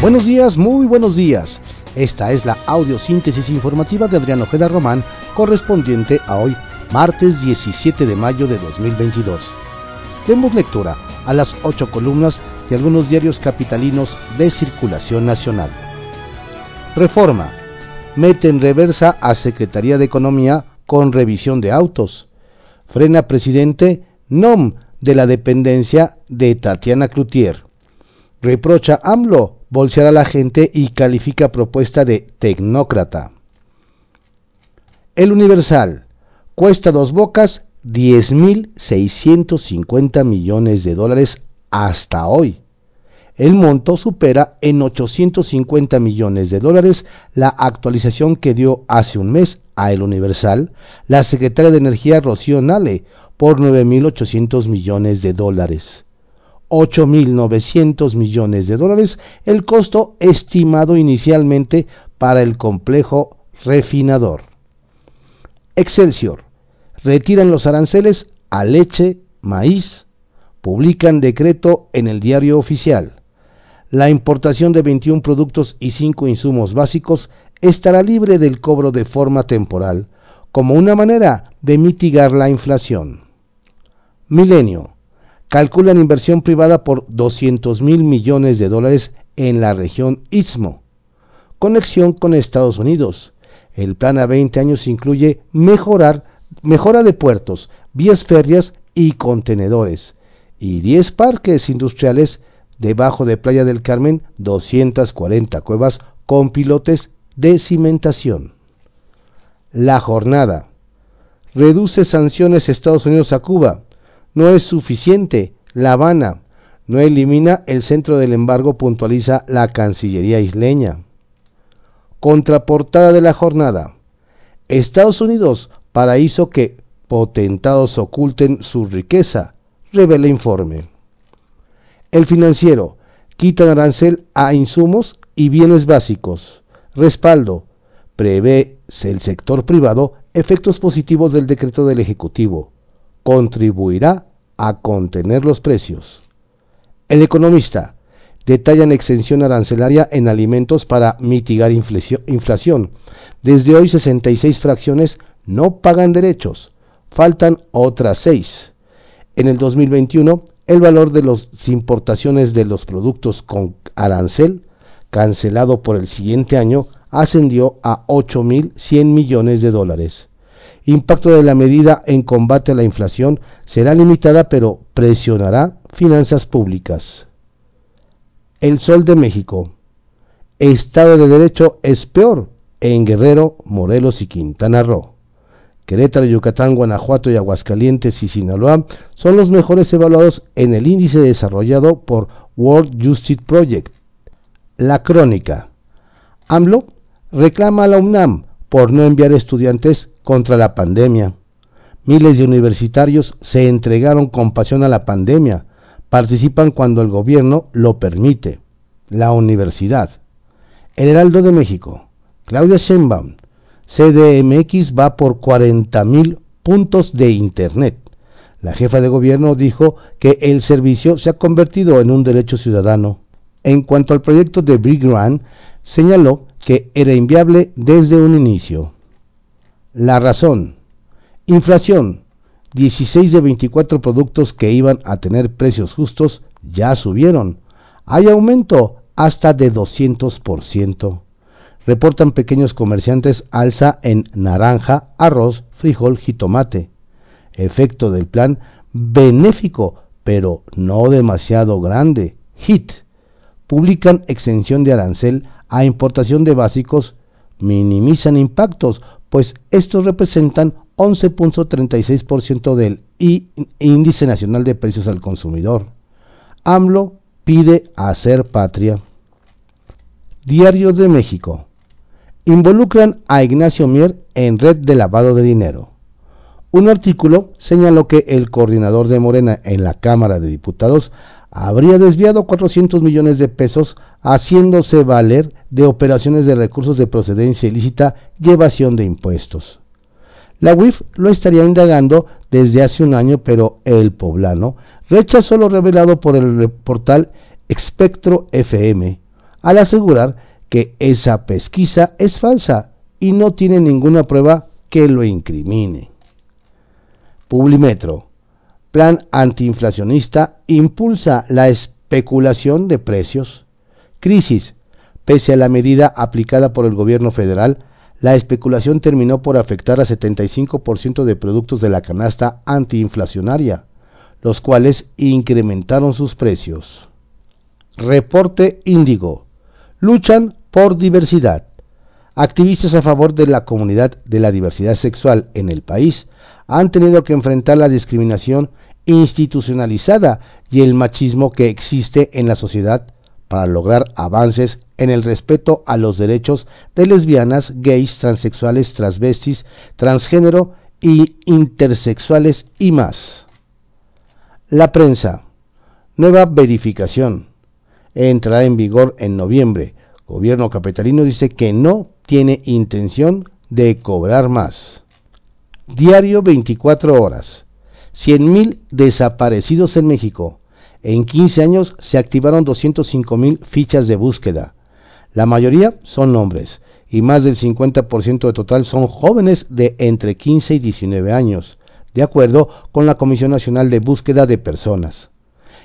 Buenos días, muy buenos días. Esta es la audiosíntesis informativa de Adriano Ojeda Román, correspondiente a hoy, martes 17 de mayo de 2022. Demos lectura a las ocho columnas de algunos diarios capitalinos de circulación nacional. Reforma. Mete en reversa a Secretaría de Economía con revisión de autos. Frena presidente NOM de la dependencia de Tatiana Cloutier. Reprocha AMLO bolsear a la gente y califica propuesta de tecnócrata. El Universal. Cuesta dos bocas 10.650 millones de dólares hasta hoy. El monto supera en 850 millones de dólares la actualización que dio hace un mes a El Universal la secretaria de Energía Rocío Nale por 9.800 millones de dólares. 8.900 millones de dólares el costo estimado inicialmente para el complejo refinador. Excelsior. Retiran los aranceles a leche, maíz. Publican decreto en el diario oficial. La importación de 21 productos y 5 insumos básicos estará libre del cobro de forma temporal, como una manera de mitigar la inflación. Milenio. Calculan inversión privada por 200 mil millones de dólares en la región Istmo. Conexión con Estados Unidos. El plan a 20 años incluye mejorar, mejora de puertos, vías férreas y contenedores. Y 10 parques industriales debajo de Playa del Carmen, 240 cuevas con pilotes de cimentación. La jornada. Reduce sanciones Estados Unidos a Cuba. No es suficiente. La Habana no elimina el centro del embargo, puntualiza la Cancillería isleña. Contraportada de la jornada. Estados Unidos, paraíso que potentados oculten su riqueza, revela informe. El financiero, quita arancel a insumos y bienes básicos. Respaldo, prevé el sector privado efectos positivos del decreto del Ejecutivo. Contribuirá a contener los precios. El economista detallan exención arancelaria en alimentos para mitigar inflación. Desde hoy 66 fracciones no pagan derechos, faltan otras 6. En el 2021, el valor de las importaciones de los productos con arancel cancelado por el siguiente año ascendió a 8.100 millones de dólares. Impacto de la medida en combate a la inflación será limitada pero presionará finanzas públicas. El Sol de México. Estado de Derecho es peor en Guerrero, Morelos y Quintana Roo. Querétaro, Yucatán, Guanajuato y Aguascalientes y Sinaloa son los mejores evaluados en el índice desarrollado por World Justice Project. La crónica. AMLO reclama a la UNAM por no enviar estudiantes contra la pandemia. Miles de universitarios se entregaron con pasión a la pandemia. Participan cuando el gobierno lo permite. La universidad. El Heraldo de México. Claudia Sheinbaum. CDMX va por 40.000 puntos de Internet. La jefa de gobierno dijo que el servicio se ha convertido en un derecho ciudadano. En cuanto al proyecto de Big Run, señaló que era inviable desde un inicio. La razón. Inflación. 16 de 24 productos que iban a tener precios justos ya subieron. Hay aumento hasta de 200%. Reportan pequeños comerciantes alza en naranja, arroz, frijol, jitomate. Efecto del plan benéfico, pero no demasiado grande. HIT. Publican exención de arancel a importación de básicos minimizan impactos, pues estos representan 11.36% del índice nacional de precios al consumidor. AMLO pide hacer patria. Diario de México. Involucran a Ignacio Mier en red de lavado de dinero. Un artículo señaló que el coordinador de Morena en la Cámara de Diputados habría desviado 400 millones de pesos haciéndose valer de operaciones de recursos de procedencia ilícita y evasión de impuestos. La UIF lo estaría indagando desde hace un año, pero el poblano rechazó lo revelado por el portal Espectro FM, al asegurar que esa pesquisa es falsa y no tiene ninguna prueba que lo incrimine. Publimetro. Plan antiinflacionista impulsa la especulación de precios. Crisis. Pese a la medida aplicada por el gobierno federal, la especulación terminó por afectar a 75% de productos de la canasta antiinflacionaria, los cuales incrementaron sus precios. Reporte Índigo. Luchan por diversidad. Activistas a favor de la comunidad de la diversidad sexual en el país han tenido que enfrentar la discriminación institucionalizada y el machismo que existe en la sociedad para lograr avances en el respeto a los derechos de lesbianas, gays, transexuales, transvestis, transgénero y intersexuales y más. La prensa. Nueva verificación. Entrará en vigor en noviembre. Gobierno capitalino dice que no tiene intención de cobrar más. Diario 24 horas. 100.000 desaparecidos en México. En 15 años se activaron 205.000 fichas de búsqueda. La mayoría son hombres y más del 50% de total son jóvenes de entre 15 y 19 años, de acuerdo con la Comisión Nacional de Búsqueda de Personas.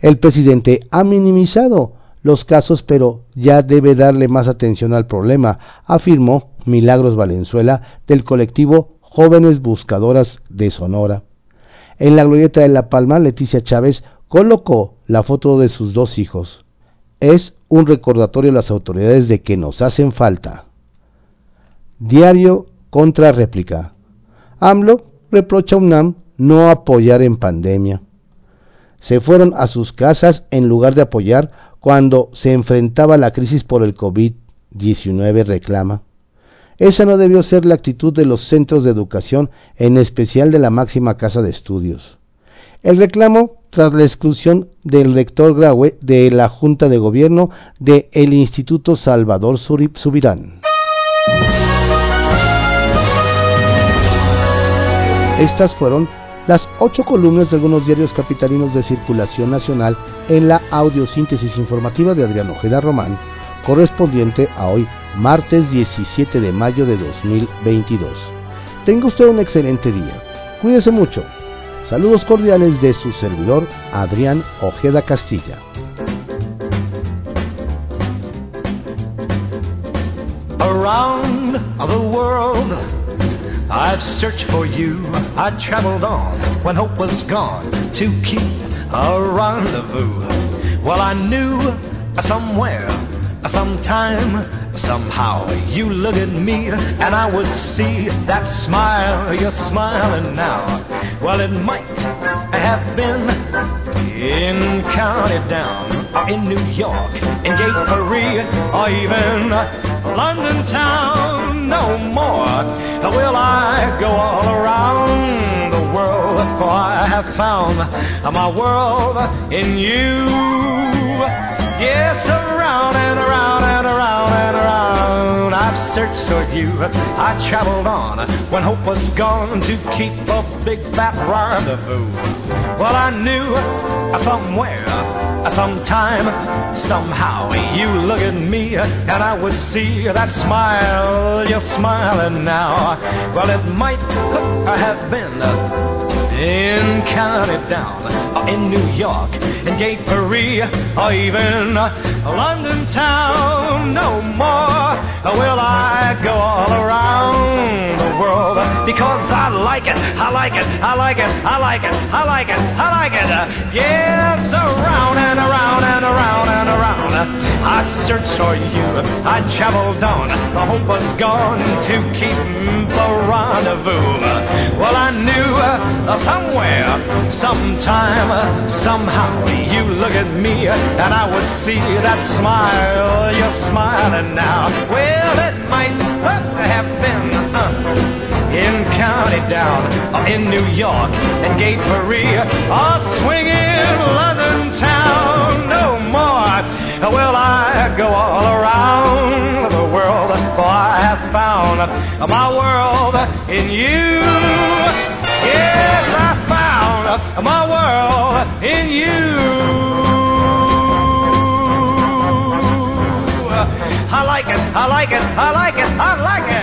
El presidente ha minimizado los casos, pero ya debe darle más atención al problema, afirmó Milagros Valenzuela del colectivo Jóvenes Buscadoras de Sonora. En la glorieta de La Palma, Leticia Chávez colocó la foto de sus dos hijos. Es un recordatorio a las autoridades de que nos hacen falta. Diario contra réplica. AMLO reprocha a UNAM no apoyar en pandemia. Se fueron a sus casas en lugar de apoyar cuando se enfrentaba la crisis por el COVID-19, reclama. Esa no debió ser la actitud de los centros de educación, en especial de la máxima casa de estudios. El reclamo tras la exclusión del rector Graue de la Junta de Gobierno del el Instituto Salvador Subirán. Estas fueron las ocho columnas de algunos diarios capitalinos de circulación nacional en la audiosíntesis informativa de Adrián Ojeda Román, correspondiente a hoy, martes 17 de mayo de 2022. Tenga usted un excelente día. Cuídese mucho. Saludos cordiales de su servidor, Adrián Ojeda Castilla. Around the world, I've searched for you. I traveled on when hope was gone to keep a rendezvous. Well, I knew somewhere, sometime, somehow you look at me and I would see that smile you're smiling now. Well, it might have been in County Down, in New York, in Gay Paris, or even London town. No more will I go all around the world, for I have found my world in you. Yes, around and around and around and around. I've searched for you. I traveled on when hope was gone to keep a big fat rendezvous. Well, I knew somewhere, sometime, somehow you look at me and I would see that smile. You're smiling now. Well, it might have been in County Down, or in New York, in Gay Paris, or even London town. No more will I go all around the world because I like it, I like it, I like it, I like it, I like it, I like it. Yes, around I searched for you, I traveled on. The hope was gone to keep the rendezvous. Well, I knew uh, somewhere, sometime, somehow you look at me and I would see that smile. You're smiling now. Well, it might have been uh, in County Down, or in New York, in Gate Paris, or swinging will I go all around the world, for I have found my world in you. Yes, I found my world in you. I like it, I like it, I like it, I like it.